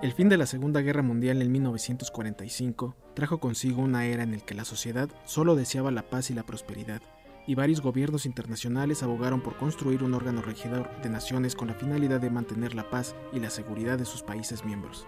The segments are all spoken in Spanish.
El fin de la Segunda Guerra Mundial en 1945 trajo consigo una era en la que la sociedad solo deseaba la paz y la prosperidad, y varios gobiernos internacionales abogaron por construir un órgano regidor de naciones con la finalidad de mantener la paz y la seguridad de sus países miembros.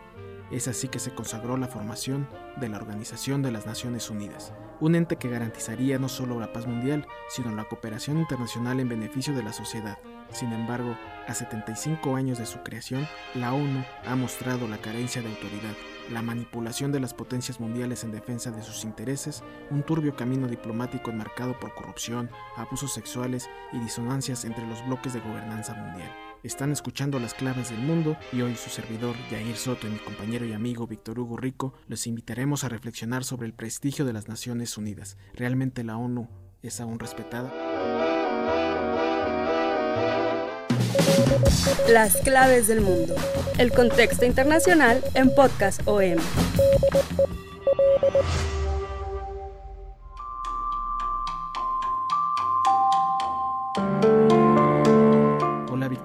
Es así que se consagró la formación de la Organización de las Naciones Unidas, un ente que garantizaría no solo la paz mundial, sino la cooperación internacional en beneficio de la sociedad. Sin embargo, a 75 años de su creación, la ONU ha mostrado la carencia de autoridad, la manipulación de las potencias mundiales en defensa de sus intereses, un turbio camino diplomático enmarcado por corrupción, abusos sexuales y disonancias entre los bloques de gobernanza mundial. Están escuchando las claves del mundo y hoy su servidor Jair Soto y mi compañero y amigo Víctor Hugo Rico los invitaremos a reflexionar sobre el prestigio de las Naciones Unidas. ¿Realmente la ONU es aún respetada? Las claves del mundo. El contexto internacional en Podcast OM.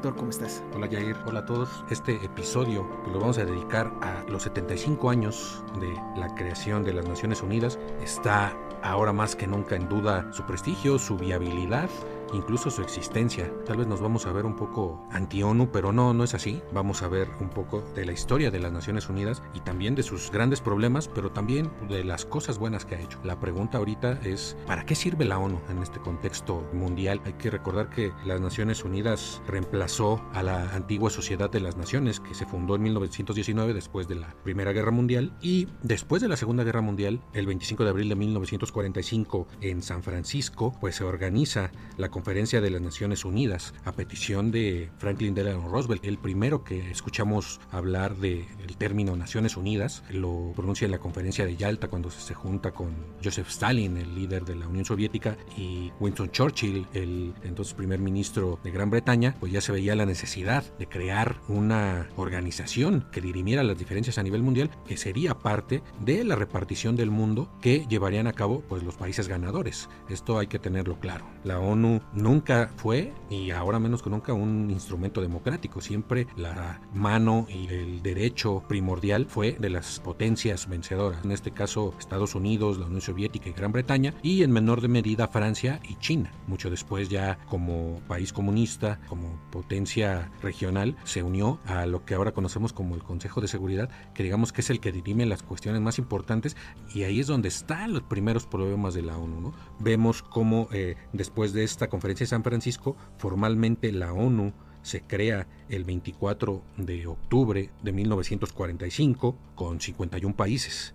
Hola Víctor, ¿cómo estás? Hola Jair, hola a todos. Este episodio lo vamos a dedicar a los 75 años de la creación de las Naciones Unidas. Está ahora más que nunca en duda su prestigio, su viabilidad incluso su existencia. Tal vez nos vamos a ver un poco anti-ONU, pero no, no es así. Vamos a ver un poco de la historia de las Naciones Unidas y también de sus grandes problemas, pero también de las cosas buenas que ha hecho. La pregunta ahorita es, ¿para qué sirve la ONU en este contexto mundial? Hay que recordar que las Naciones Unidas reemplazó a la antigua Sociedad de las Naciones, que se fundó en 1919 después de la Primera Guerra Mundial y después de la Segunda Guerra Mundial, el 25 de abril de 1945 en San Francisco, pues se organiza la Conferencia de las Naciones Unidas a petición de Franklin Delano Roosevelt. El primero que escuchamos hablar del término Naciones Unidas lo pronuncia en la conferencia de Yalta cuando se junta con Joseph Stalin, el líder de la Unión Soviética, y Winston Churchill, el entonces primer ministro de Gran Bretaña, pues ya se veía la necesidad de crear una organización que dirimiera las diferencias a nivel mundial, que sería parte de la repartición del mundo que llevarían a cabo pues los países ganadores. Esto hay que tenerlo claro. La ONU nunca fue, y ahora menos que nunca, un instrumento democrático. Siempre la mano y el derecho primordial fue de las potencias vencedoras. En este caso, Estados Unidos, la Unión Soviética y Gran Bretaña, y en menor de medida Francia y China. Mucho después ya como país comunista, como potencia regional, se unió a lo que ahora conocemos como el Consejo de Seguridad, que digamos que es el que dirime las cuestiones más importantes, y ahí es donde están los primeros problemas de la ONU. ¿no? Vemos cómo eh, después de esta conferencia de San Francisco, formalmente la ONU se crea el 24 de octubre de 1945 con 51 países.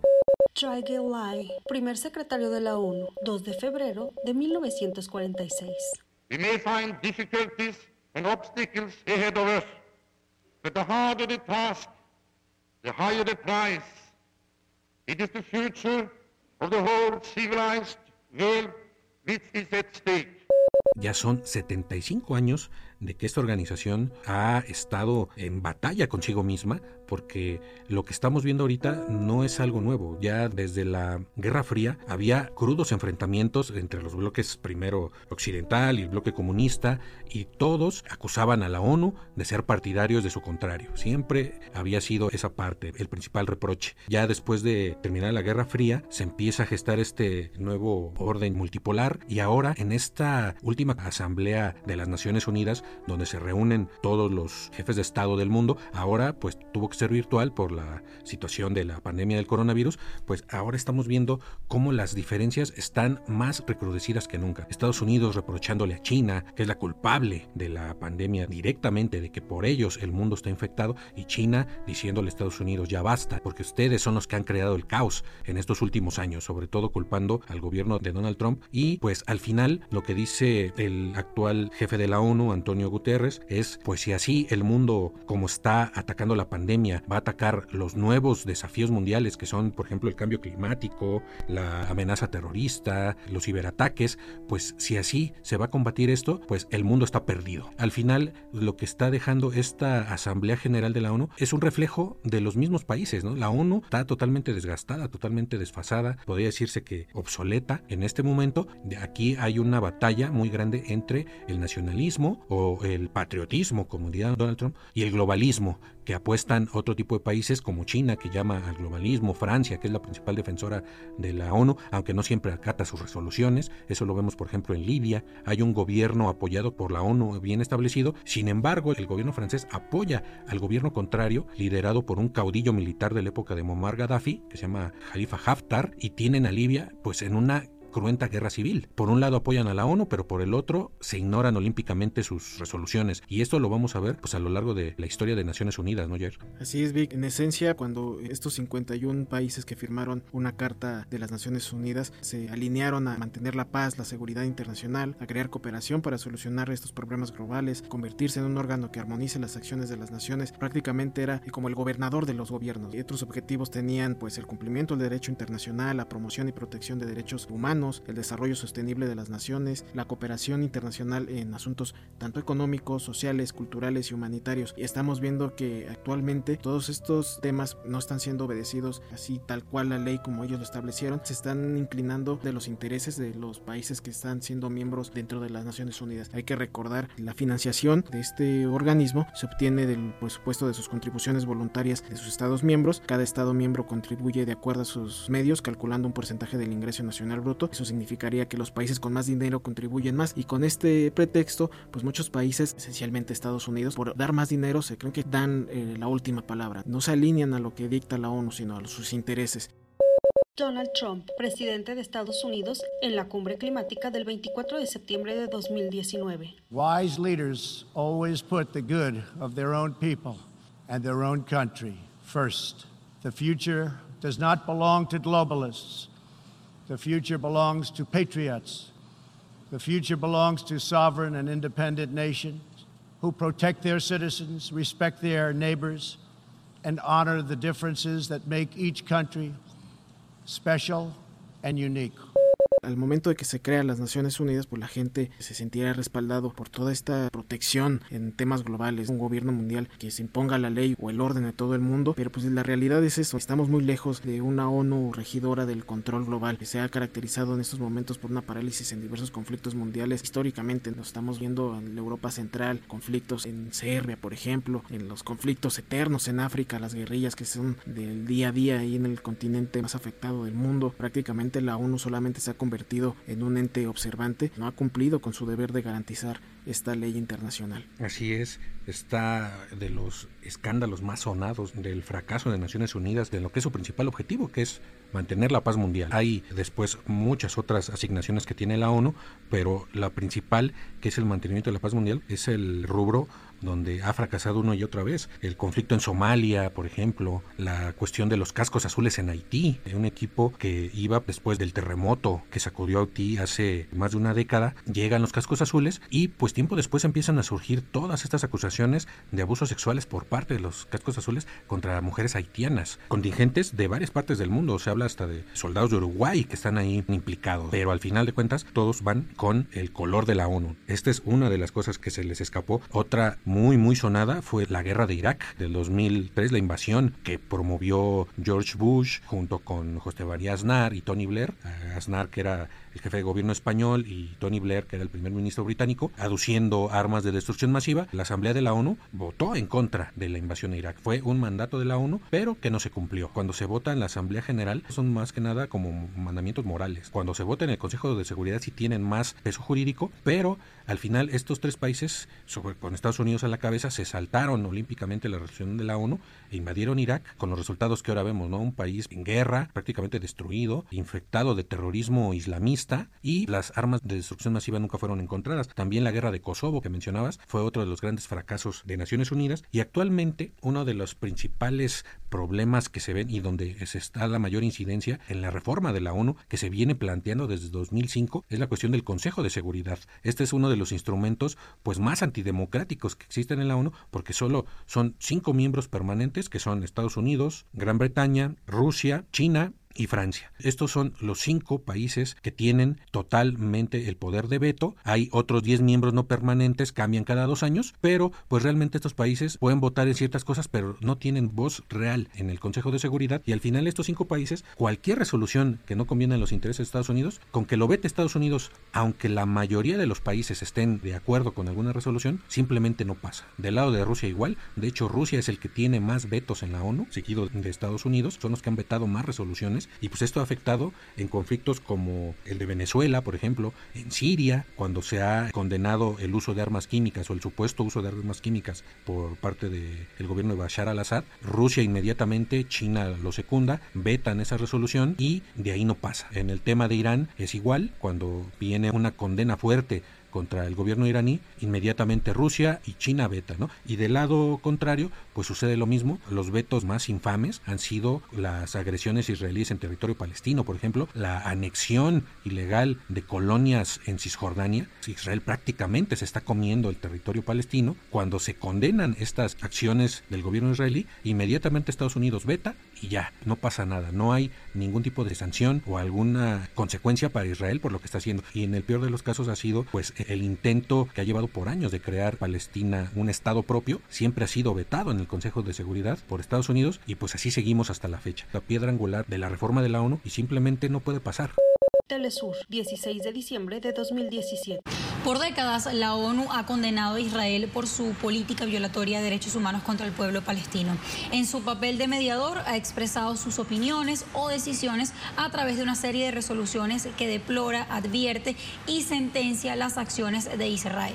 Chai primer secretario de la ONU, 2 de febrero de 1946. We may find difficulties and obstacles ahead of us, but the harder the task, the higher the price. It is the future of the whole civilized world which is at stake. Ya son 75 años de que esta organización ha estado en batalla consigo misma, porque lo que estamos viendo ahorita no es algo nuevo. Ya desde la Guerra Fría había crudos enfrentamientos entre los bloques primero occidental y el bloque comunista, y todos acusaban a la ONU de ser partidarios de su contrario. Siempre había sido esa parte, el principal reproche. Ya después de terminar la Guerra Fría, se empieza a gestar este nuevo orden multipolar, y ahora en esta última Asamblea de las Naciones Unidas, donde se reúnen todos los jefes de Estado del mundo. Ahora pues tuvo que virtual por la situación de la pandemia del coronavirus, pues ahora estamos viendo cómo las diferencias están más recrudecidas que nunca. Estados Unidos reprochándole a China, que es la culpable de la pandemia directamente, de que por ellos el mundo está infectado, y China diciéndole a Estados Unidos ya basta, porque ustedes son los que han creado el caos en estos últimos años, sobre todo culpando al gobierno de Donald Trump. Y pues al final lo que dice el actual jefe de la ONU, Antonio Guterres, es pues si así el mundo como está atacando la pandemia va a atacar los nuevos desafíos mundiales que son por ejemplo el cambio climático, la amenaza terrorista, los ciberataques, pues si así se va a combatir esto, pues el mundo está perdido. Al final lo que está dejando esta Asamblea General de la ONU es un reflejo de los mismos países, ¿no? La ONU está totalmente desgastada, totalmente desfasada, podría decirse que obsoleta en este momento. De aquí hay una batalla muy grande entre el nacionalismo o el patriotismo, como diría Donald Trump, y el globalismo, que apuestan otro tipo de países como China, que llama al globalismo, Francia, que es la principal defensora de la ONU, aunque no siempre acata sus resoluciones. Eso lo vemos, por ejemplo, en Libia. Hay un gobierno apoyado por la ONU bien establecido. Sin embargo, el gobierno francés apoya al gobierno contrario, liderado por un caudillo militar de la época de Muammar Gaddafi, que se llama Khalifa Haftar, y tienen a Libia pues en una cruenta guerra civil. Por un lado apoyan a la ONU, pero por el otro se ignoran olímpicamente sus resoluciones. Y esto lo vamos a ver pues a lo largo de la historia de Naciones Unidas, ¿no, Jair? Así es, Vic. En esencia, cuando estos 51 países que firmaron una carta de las Naciones Unidas se alinearon a mantener la paz, la seguridad internacional, a crear cooperación para solucionar estos problemas globales, convertirse en un órgano que armonice las acciones de las naciones, prácticamente era como el gobernador de los gobiernos. Y otros objetivos tenían pues el cumplimiento del derecho internacional, la promoción y protección de derechos humanos, el desarrollo sostenible de las naciones, la cooperación internacional en asuntos tanto económicos, sociales, culturales y humanitarios. Y estamos viendo que actualmente todos estos temas no están siendo obedecidos así tal cual la ley como ellos lo establecieron, se están inclinando de los intereses de los países que están siendo miembros dentro de las Naciones Unidas. Hay que recordar la financiación de este organismo se obtiene del presupuesto de sus contribuciones voluntarias de sus estados miembros. Cada estado miembro contribuye de acuerdo a sus medios, calculando un porcentaje del ingreso nacional bruto eso significaría que los países con más dinero contribuyen más y con este pretexto, pues muchos países, esencialmente Estados Unidos, por dar más dinero se creen que dan eh, la última palabra. No se alinean a lo que dicta la ONU, sino a sus intereses. Donald Trump, presidente de Estados Unidos, en la cumbre climática del 24 de septiembre de 2019. Wise leaders always put the good of their own people and their own country first. The future does not belong to globalists. The future belongs to patriots. The future belongs to sovereign and independent nations who protect their citizens, respect their neighbors, and honor the differences that make each country special and unique. Al momento de que se crean las Naciones Unidas, pues la gente se sentiría respaldado por toda esta protección en temas globales, un gobierno mundial que se imponga la ley o el orden de todo el mundo, pero pues la realidad es eso, estamos muy lejos de una ONU regidora del control global que se ha caracterizado en estos momentos por una parálisis en diversos conflictos mundiales. Históricamente nos estamos viendo en la Europa Central, conflictos en Serbia, por ejemplo, en los conflictos eternos en África, las guerrillas que son del día a día ahí en el continente más afectado del mundo. Prácticamente la ONU solamente se ha convertido en un ente observante, no ha cumplido con su deber de garantizar esta ley internacional. Así es, está de los escándalos más sonados del fracaso de Naciones Unidas, de lo que es su principal objetivo, que es mantener la paz mundial. Hay después muchas otras asignaciones que tiene la ONU, pero la principal, que es el mantenimiento de la paz mundial, es el rubro donde ha fracasado una y otra vez. El conflicto en Somalia, por ejemplo, la cuestión de los cascos azules en Haití, un equipo que iba después del terremoto que sacudió a Haití hace más de una década, llegan los cascos azules y pues tiempo después empiezan a surgir todas estas acusaciones de abusos sexuales por parte de los cascos azules contra mujeres haitianas, contingentes de varias partes del mundo, se habla hasta de soldados de Uruguay que están ahí implicados, pero al final de cuentas todos van con el color de la ONU. Esta es una de las cosas que se les escapó. Otra muy, muy sonada fue la guerra de Irak del 2003, la invasión que promovió George Bush junto con José María Aznar y Tony Blair. Aznar, que era el jefe de gobierno español y Tony Blair, que era el primer ministro británico, aduciendo armas de destrucción masiva, la Asamblea de la ONU votó en contra de la invasión a Irak. Fue un mandato de la ONU, pero que no se cumplió. Cuando se vota en la Asamblea General son más que nada como mandamientos morales. Cuando se vota en el Consejo de Seguridad sí tienen más peso jurídico, pero al final estos tres países, sobre, con Estados Unidos a la cabeza, se saltaron olímpicamente la resolución de la ONU e invadieron Irak con los resultados que ahora vemos, ¿no? Un país en guerra, prácticamente destruido, infectado de terrorismo islamista y las armas de destrucción masiva nunca fueron encontradas. También la guerra de Kosovo que mencionabas fue otro de los grandes fracasos de Naciones Unidas y actualmente uno de los principales problemas que se ven y donde se está la mayor incidencia en la reforma de la ONU que se viene planteando desde 2005 es la cuestión del Consejo de Seguridad. Este es uno de los instrumentos pues más antidemocráticos que existen en la ONU porque solo son cinco miembros permanentes que son Estados Unidos, Gran Bretaña, Rusia, China y Francia. Estos son los cinco países que tienen totalmente el poder de veto. Hay otros 10 miembros no permanentes, cambian cada dos años, pero pues realmente estos países pueden votar en ciertas cosas, pero no tienen voz real en el Consejo de Seguridad. Y al final estos cinco países, cualquier resolución que no conviene a los intereses de Estados Unidos, con que lo vete Estados Unidos, aunque la mayoría de los países estén de acuerdo con alguna resolución, simplemente no pasa. Del lado de Rusia igual, de hecho Rusia es el que tiene más vetos en la ONU, seguido de Estados Unidos, son los que han vetado más resoluciones y pues esto ha afectado en conflictos como el de Venezuela, por ejemplo, en Siria, cuando se ha condenado el uso de armas químicas o el supuesto uso de armas químicas por parte del gobierno de Bashar al-Assad, Rusia inmediatamente, China lo secunda, vetan esa resolución y de ahí no pasa. En el tema de Irán es igual, cuando viene una condena fuerte contra el gobierno iraní, inmediatamente Rusia y China veta, ¿no? Y del lado contrario, pues sucede lo mismo. Los vetos más infames han sido las agresiones israelíes en territorio palestino, por ejemplo, la anexión ilegal de colonias en Cisjordania. Israel prácticamente se está comiendo el territorio palestino. Cuando se condenan estas acciones del gobierno israelí, inmediatamente Estados Unidos veta y ya, no pasa nada. No hay ningún tipo de sanción o alguna consecuencia para Israel por lo que está haciendo. Y en el peor de los casos ha sido pues el intento que ha llevado por años de crear Palestina un estado propio, siempre ha sido vetado en el Consejo de Seguridad por Estados Unidos y pues así seguimos hasta la fecha. La piedra angular de la reforma de la ONU y simplemente no puede pasar. Telesur, 16 de diciembre de 2017. Por décadas, la ONU ha condenado a Israel por su política violatoria de derechos humanos contra el pueblo palestino. En su papel de mediador, ha expresado sus opiniones o decisiones a través de una serie de resoluciones que deplora, advierte y sentencia las acciones de Israel.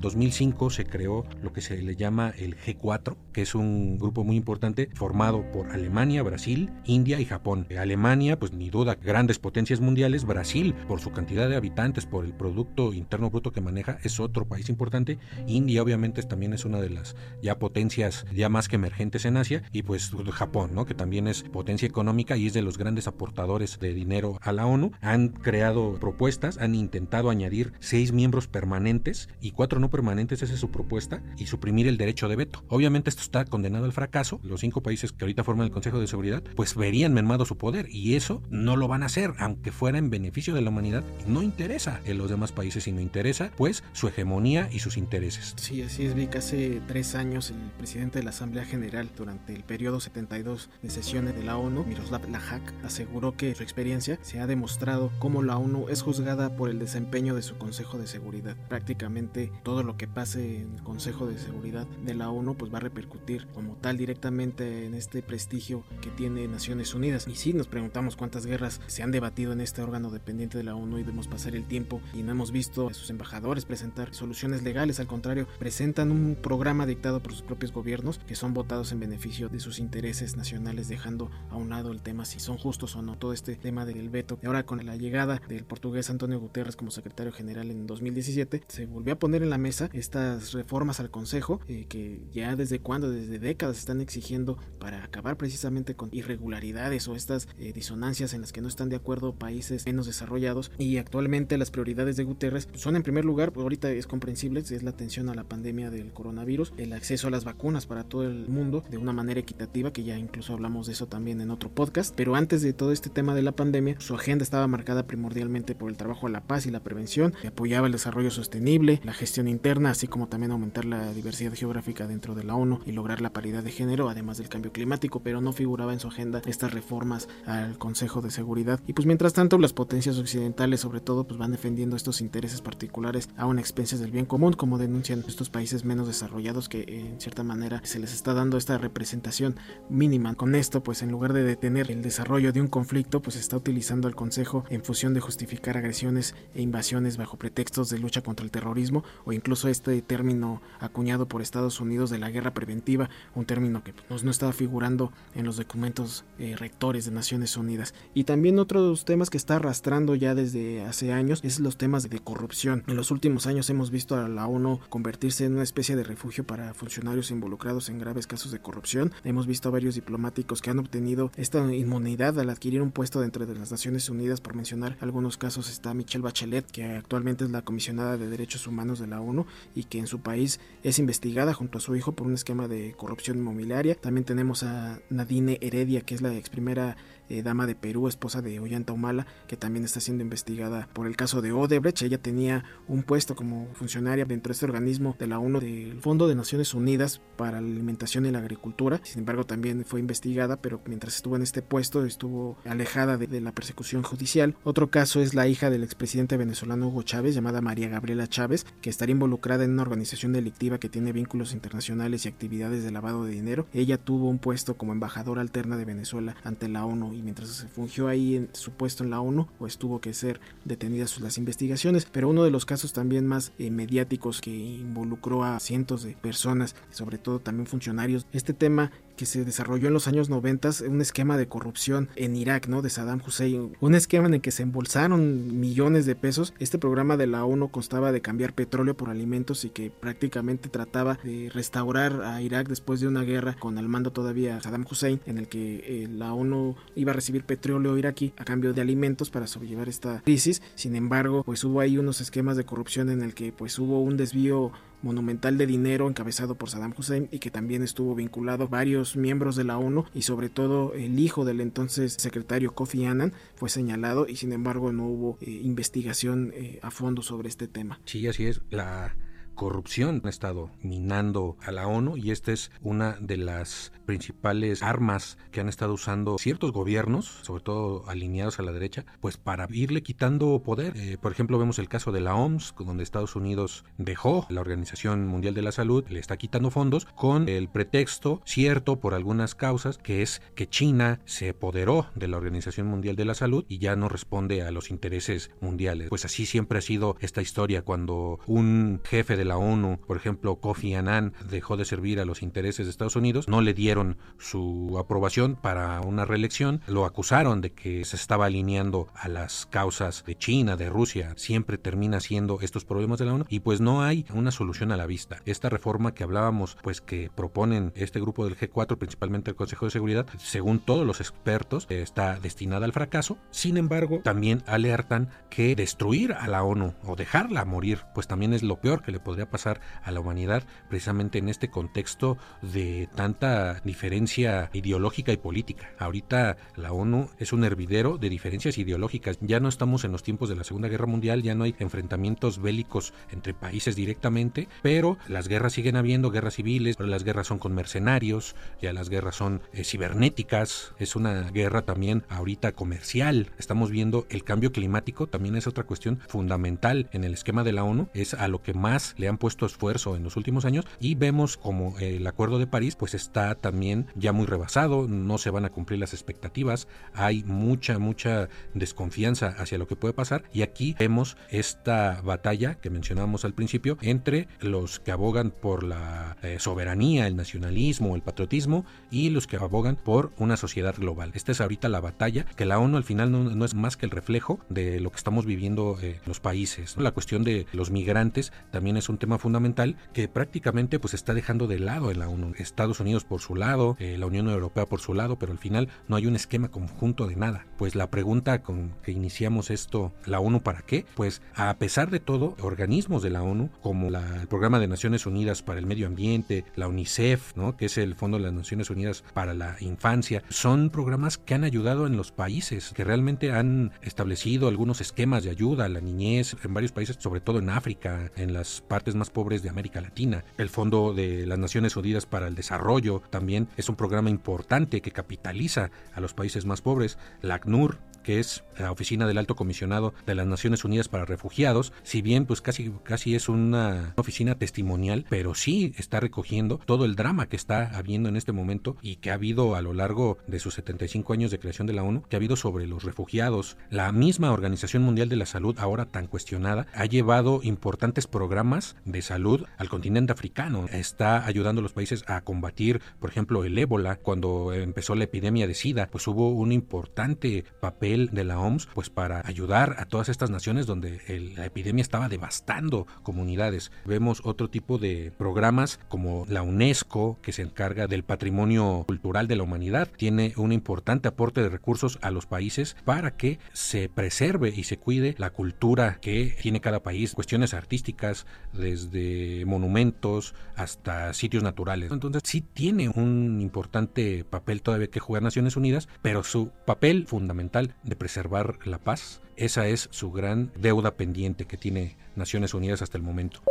2005 se creó lo que se le llama el G4, que es un grupo muy importante formado por Alemania, Brasil, India y Japón. Alemania, pues ni duda, grandes potencias mundiales. Brasil, por su cantidad de habitantes, por el Producto Interno Bruto que maneja, es otro país importante. India, obviamente, también es una de las ya potencias ya más que emergentes en Asia. Y pues Japón, ¿no? que también es potencia económica y es de los grandes aportadores de dinero a la ONU. Han creado propuestas, han intentado añadir seis miembros permanentes y cuatro permanentes, esa es su propuesta, y suprimir el derecho de veto. Obviamente esto está condenado al fracaso. Los cinco países que ahorita forman el Consejo de Seguridad, pues verían mermado su poder, y eso no lo van a hacer, aunque fuera en beneficio de la humanidad. No interesa en los demás países, y no interesa, pues, su hegemonía y sus intereses. Sí, así es, Vic. Hace tres años, el presidente de la Asamblea General, durante el periodo 72 de sesiones de la ONU, Miroslav Lajak, aseguró que su experiencia se ha demostrado cómo la ONU es juzgada por el desempeño de su Consejo de Seguridad. Prácticamente todo lo que pase en el Consejo de Seguridad de la ONU pues va a repercutir como tal directamente en este prestigio que tiene Naciones Unidas. Y si nos preguntamos cuántas guerras se han debatido en este órgano dependiente de la ONU y vemos pasar el tiempo y no hemos visto a sus embajadores presentar soluciones legales, al contrario, presentan un programa dictado por sus propios gobiernos que son votados en beneficio de sus intereses nacionales, dejando a un lado el tema si son justos o no, todo este tema del veto. Y ahora con la llegada del portugués Antonio Guterres como secretario general en 2017, se volvió a poner en la mesa estas reformas al Consejo eh, que ya desde cuando, desde décadas están exigiendo para acabar precisamente con irregularidades o estas eh, disonancias en las que no están de acuerdo países menos desarrollados. Y actualmente las prioridades de Guterres son en primer lugar, ahorita es comprensible, es la atención a la pandemia del coronavirus, el acceso a las vacunas para todo el mundo de una manera equitativa, que ya incluso hablamos de eso también en otro podcast, pero antes de todo este tema de la pandemia, su agenda estaba marcada primordialmente por el trabajo a la paz y la prevención, que apoyaba el desarrollo sostenible, la gestión interna, así como también aumentar la diversidad geográfica dentro de la ONU y lograr la paridad de género, además del cambio climático, pero no figuraba en su agenda estas reformas al Consejo de Seguridad. Y pues mientras tanto, las potencias occidentales, sobre todo, pues van defendiendo estos intereses particulares a una expensas del bien común, como denuncian estos países menos desarrollados que en cierta manera se les está dando esta representación mínima. Con esto, pues en lugar de detener el desarrollo de un conflicto, pues está utilizando al Consejo en función de justificar agresiones e invasiones bajo pretextos de lucha contra el terrorismo o incluso este término acuñado por Estados Unidos de la guerra preventiva, un término que pues, no estaba figurando en los documentos eh, rectores de Naciones Unidas. Y también otros temas que está arrastrando ya desde hace años es los temas de corrupción. En los últimos años hemos visto a la ONU convertirse en una especie de refugio para funcionarios involucrados en graves casos de corrupción. Hemos visto a varios diplomáticos que han obtenido esta inmunidad al adquirir un puesto dentro de las Naciones Unidas, por mencionar algunos casos está Michelle Bachelet, que actualmente es la comisionada de derechos humanos de la ONU y que en su país es investigada junto a su hijo por un esquema de corrupción inmobiliaria. También tenemos a Nadine Heredia, que es la ex primera eh, dama de Perú, esposa de Ollanta Humala, que también está siendo investigada por el caso de Odebrecht. Ella tenía un puesto como funcionaria dentro de este organismo de la ONU, del Fondo de Naciones Unidas para la Alimentación y la Agricultura. Sin embargo, también fue investigada, pero mientras estuvo en este puesto estuvo alejada de, de la persecución judicial. Otro caso es la hija del expresidente venezolano Hugo Chávez, llamada María Gabriela Chávez, que estaría involucrada en una organización delictiva que tiene vínculos internacionales y actividades de lavado de dinero. Ella tuvo un puesto como embajadora alterna de Venezuela ante la ONU y mientras se fungió ahí en su puesto en la ONU, pues tuvo que ser detenidas las investigaciones. Pero uno de los casos también más eh, mediáticos que involucró a cientos de personas, sobre todo también funcionarios, este tema que se desarrolló en los años 90, un esquema de corrupción en Irak, ¿no? De Saddam Hussein, un esquema en el que se embolsaron millones de pesos. Este programa de la ONU constaba de cambiar petróleo por alimentos y que prácticamente trataba de restaurar a Irak después de una guerra con al mando todavía Saddam Hussein, en el que eh, la ONU iba a recibir petróleo iraquí a cambio de alimentos para sobrellevar esta crisis. Sin embargo, pues hubo ahí unos esquemas de corrupción en el que pues hubo un desvío monumental de dinero encabezado por Saddam Hussein y que también estuvo vinculado varios miembros de la ONU y sobre todo el hijo del entonces secretario Kofi Annan fue señalado y sin embargo no hubo eh, investigación eh, a fondo sobre este tema. Sí, así es. La corrupción ha estado minando a la ONU y esta es una de las principales armas que han estado usando ciertos gobiernos, sobre todo alineados a la derecha, pues para irle quitando poder. Eh, por ejemplo, vemos el caso de la OMS, donde Estados Unidos dejó la Organización Mundial de la Salud, le está quitando fondos con el pretexto cierto por algunas causas, que es que China se apoderó de la Organización Mundial de la Salud y ya no responde a los intereses mundiales. Pues así siempre ha sido esta historia cuando un jefe de la ONU, por ejemplo, Kofi Annan, dejó de servir a los intereses de Estados Unidos, no le dieron su aprobación para una reelección, lo acusaron de que se estaba alineando a las causas de China, de Rusia, siempre termina siendo estos problemas de la ONU y pues no hay una solución a la vista. Esta reforma que hablábamos, pues que proponen este grupo del G4, principalmente el Consejo de Seguridad, según todos los expertos, está destinada al fracaso. Sin embargo, también alertan que destruir a la ONU o dejarla morir, pues también es lo peor que le podría pasar a la humanidad precisamente en este contexto de tanta diferencia ideológica y política. Ahorita la ONU es un hervidero de diferencias ideológicas. Ya no estamos en los tiempos de la Segunda Guerra Mundial, ya no hay enfrentamientos bélicos entre países directamente, pero las guerras siguen habiendo, guerras civiles, pero las guerras son con mercenarios, ya las guerras son eh, cibernéticas, es una guerra también ahorita comercial. Estamos viendo el cambio climático, también es otra cuestión fundamental en el esquema de la ONU, es a lo que más le han puesto esfuerzo en los últimos años y vemos como el Acuerdo de París pues está también ya muy rebasado, no se van a cumplir las expectativas, hay mucha, mucha desconfianza hacia lo que puede pasar y aquí vemos esta batalla que mencionábamos al principio entre los que abogan por la eh, soberanía, el nacionalismo, el patriotismo y los que abogan por una sociedad global. Esta es ahorita la batalla que la ONU al final no, es más que el reflejo de lo que estamos viviendo en los países. La cuestión de los migrantes también es un tema fundamental que prácticamente pues está dejando de lado en la ONU. Estados Unidos por su lado, eh, la Unión Europea por su lado, pero al final no hay un esquema conjunto de nada. Pues la pregunta con que iniciamos esto, ¿la ONU para qué? Pues a pesar de todo, organismos de la ONU, como el Programa de Naciones Unidas para el Medio Ambiente, la UNICEF, ¿no? que es el Fondo de las Naciones Unidas para la Infancia, son programas que han ayudado en los países, que realmente han establecido algunos esquemas de ayuda a la niñez en varios países, sobre todo en África, en las partes partes más pobres de América Latina. El Fondo de las Naciones Unidas para el Desarrollo también es un programa importante que capitaliza a los países más pobres. La ACNUR que es la Oficina del Alto Comisionado de las Naciones Unidas para Refugiados, si bien pues casi, casi es una oficina testimonial, pero sí está recogiendo todo el drama que está habiendo en este momento y que ha habido a lo largo de sus 75 años de creación de la ONU, que ha habido sobre los refugiados. La misma Organización Mundial de la Salud, ahora tan cuestionada, ha llevado importantes programas de salud al continente africano. Está ayudando a los países a combatir, por ejemplo, el ébola. Cuando empezó la epidemia de SIDA, pues hubo un importante papel de la OMS pues para ayudar a todas estas naciones donde la epidemia estaba devastando comunidades. Vemos otro tipo de programas como la UNESCO que se encarga del patrimonio cultural de la humanidad. Tiene un importante aporte de recursos a los países para que se preserve y se cuide la cultura que tiene cada país, cuestiones artísticas desde monumentos hasta sitios naturales. Entonces sí tiene un importante papel todavía que jugar Naciones Unidas, pero su papel fundamental de preservar la paz. Esa es su gran deuda pendiente que tiene Naciones Unidas hasta el momento.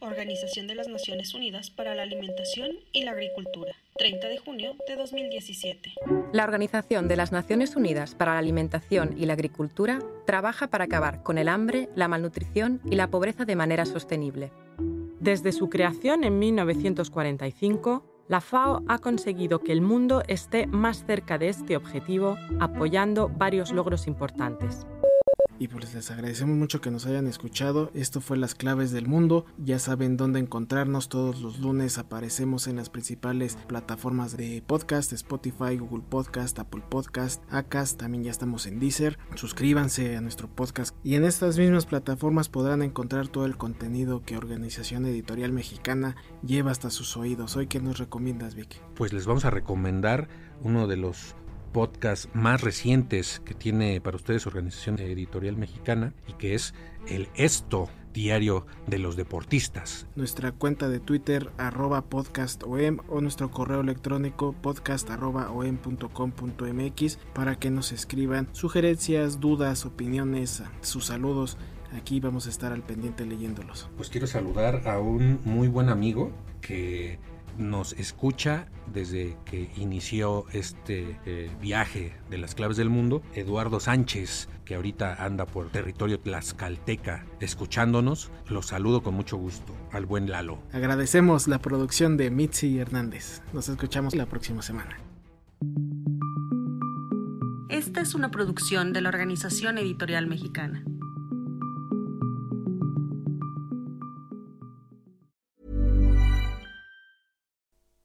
Organización de las Naciones Unidas para la Alimentación y la Agricultura, 30 de junio de 2017. La Organización de las Naciones Unidas para la Alimentación y la Agricultura trabaja para acabar con el hambre, la malnutrición y la pobreza de manera sostenible. Desde su creación en 1945, la FAO ha conseguido que el mundo esté más cerca de este objetivo, apoyando varios logros importantes. Y pues les agradecemos mucho que nos hayan escuchado. Esto fue Las Claves del Mundo. Ya saben dónde encontrarnos. Todos los lunes aparecemos en las principales plataformas de podcast, Spotify, Google Podcast, Apple Podcast, Acast. También ya estamos en Deezer. Suscríbanse a nuestro podcast. Y en estas mismas plataformas podrán encontrar todo el contenido que Organización Editorial Mexicana lleva hasta sus oídos. Hoy, ¿qué nos recomiendas, Vic? Pues les vamos a recomendar uno de los podcasts más recientes que tiene para ustedes Organización Editorial Mexicana y que es el Esto Diario de los Deportistas. Nuestra cuenta de Twitter arroba podcastom o nuestro correo electrónico podcast arroba om.com.mx para que nos escriban sugerencias, dudas, opiniones, sus saludos. Aquí vamos a estar al pendiente leyéndolos. Pues quiero saludar a un muy buen amigo que nos escucha desde que inició este eh, viaje de las claves del mundo, Eduardo Sánchez, que ahorita anda por territorio tlaxcalteca escuchándonos, lo saludo con mucho gusto al buen Lalo. Agradecemos la producción de Mitzi Hernández. Nos escuchamos la próxima semana. Esta es una producción de la Organización Editorial Mexicana.